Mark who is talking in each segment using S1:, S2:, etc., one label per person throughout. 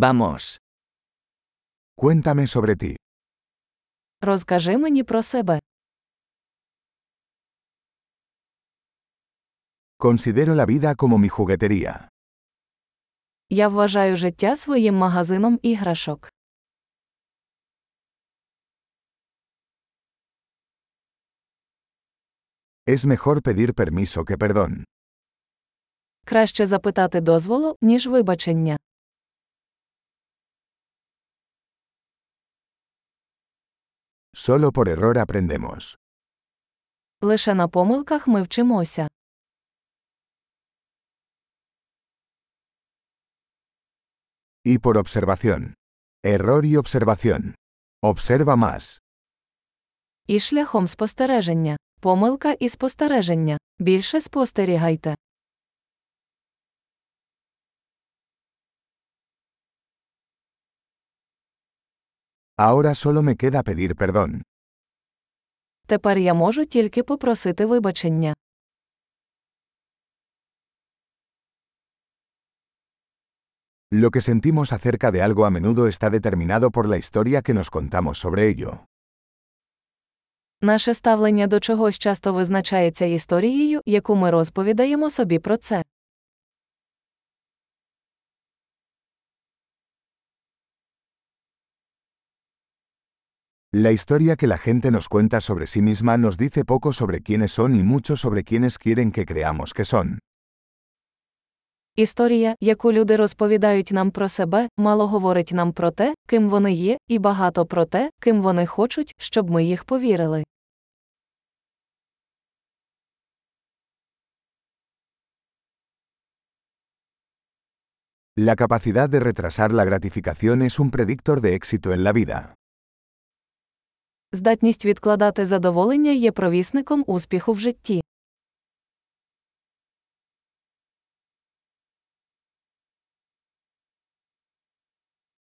S1: Vamos.
S2: Cuéntame sobre ti.
S3: Розкажи мені про себе.
S2: Considero la vida como mi juguetería.
S3: Я вважаю життя своїм магазином іграшок.
S2: Es mejor pedir permiso que perdón.
S3: Краще запитати дозволу, ніж вибачення.
S2: Solo por error aprendemos.
S3: Лише на помилках ми вчимося.
S2: Y por observación. Error y observación. Observa más.
S3: І шляхом спостереження. Помилка і спостереження. Більше спостерігайте.
S2: Ahora solo me queda pedir perdón.
S3: Тепер я можу тільки попросити вибачення.
S2: Lo que sentimos acerca de algo a menudo está determinado por la historia que nos contamos sobre ello.
S3: Наше ставлення до чогось часто визначається історією, яку ми розповідаємо собі про це.
S2: La historia que la gente nos cuenta sobre sí misma nos dice poco sobre quiénes son y mucho sobre quiénes quieren que creamos que son.
S3: Історія, яку люди розповідають нам про себе, мало говорить нам про те, ким вони є, і багато про те, ким вони хочуть, щоб ми їх повірили.
S2: La capacidad de retrasar la gratificación es un predictor de éxito en la vida.
S3: Здатність відкладати задоволення є провісником успіху в житті.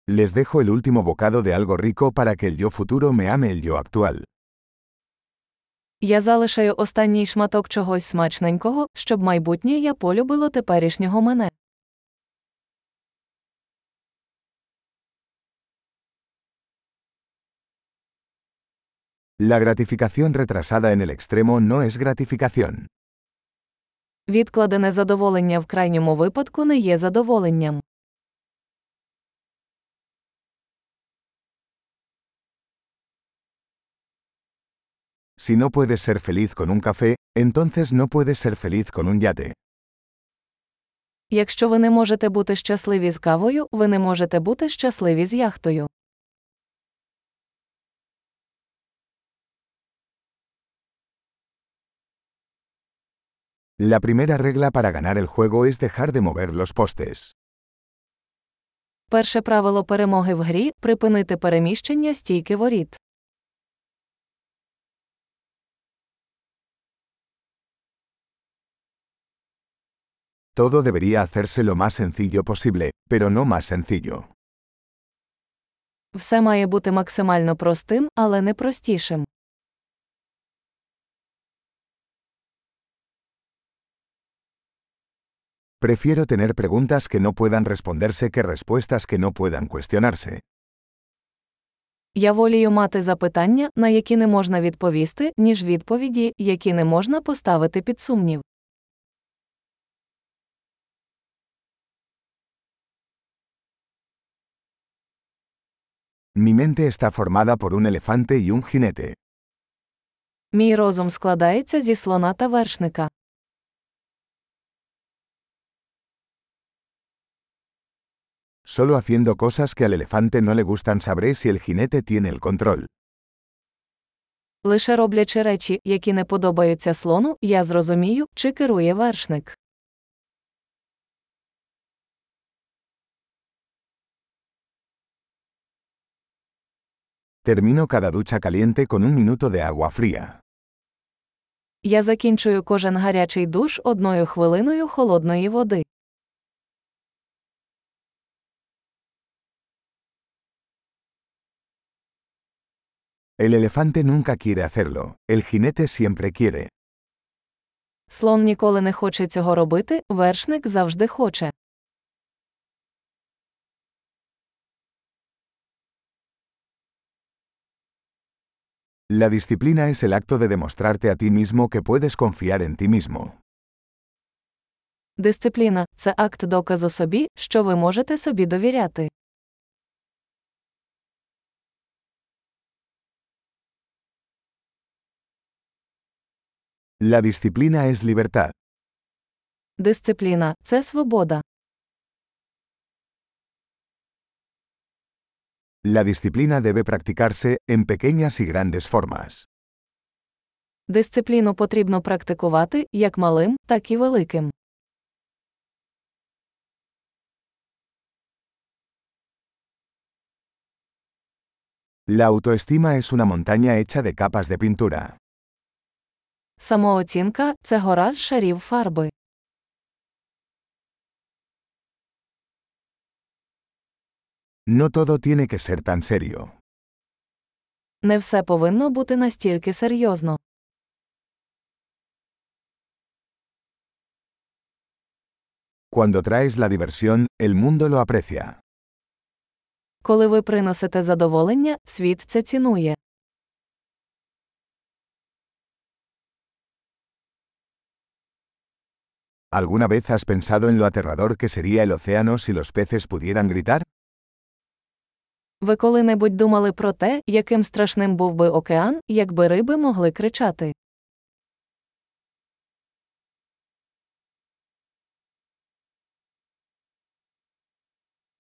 S2: Les dejo el último bocado de algo rico para que el yo futuro me ame el yo actual.
S3: Я залишаю останній шматок чогось смачненького, щоб майбутнє я полюбило теперішнього мене.
S2: La gratificación retrasada en el extremo no es gratificación.
S3: Відкладене задоволення в крайньому випадку не є задоволенням.
S2: Si no puedes ser feliz con un café, entonces no puedes ser feliz con un yate.
S3: Якщо ви не можете бути щасливі з кавою, ви не можете бути щасливі з яхтою.
S2: La primera regla para ganar el juego es dejar de mover los postes.
S3: Перше правило перемоги в грі припинити переміщення стійки воріт.
S2: Todo debería hacerse lo más sencillo posible, pero no más sencillo.
S3: Все має бути максимально простим, але не простішим.
S2: Prefiero tener preguntas que no puedan responderse que respuestas que no puedan cuestionarse.
S3: Я волію мати запитання, на які не можна відповісти, ніж відповіді, які не можна поставити під сумнів.
S2: Mi mente está formada por un elefante y un jinete.
S3: Мій розум складається зі слона та вершника.
S2: Solo haciendo cosas que al elefante no le gustan sabré si el jinete tiene el control.
S3: Лише роблячи речі, які не подобаються слону, я зрозумію, чи керує вершник.
S2: Termino cada ducha caliente con un minuto de agua fría.
S3: Я закінчую кожен гарячий душ одною хвилиною холодної води.
S2: El елефанте nunca quiere hacerlo, el jinete siempre quiere.
S3: Слон ніколи не хоче цього робити, вершник завжди хоче.
S2: La disciplina es el acto de demostrarte a ti mismo que puedes confiar en ti mismo.
S3: Дисципліна це акт доказу собі, що ви можете собі довіряти.
S2: La disciplina es libertad.
S3: Дисципліна це свобода.
S2: La disciplina debe practicarse en pequeñas y grandes formas.
S3: Дисципліну потрібно практикувати як малим, так і великим.
S2: La autoestima es una montaña hecha de capas de pintura.
S3: Самооцінка це гора з шарів фарби.
S2: No todo tiene que ser tan serio.
S3: Не все повинно бути настільки серйозно.
S2: Cuando traes la diversión, el mundo lo aprecia.
S3: Коли ви приносите задоволення, світ це цінує.
S2: ¿Alguna vez has pensado en lo aterrador que sería el océano si los peces pudieran gritar?
S3: Ви коли-небудь думали про те, яким страшним був би океан, якби риби могли кричати?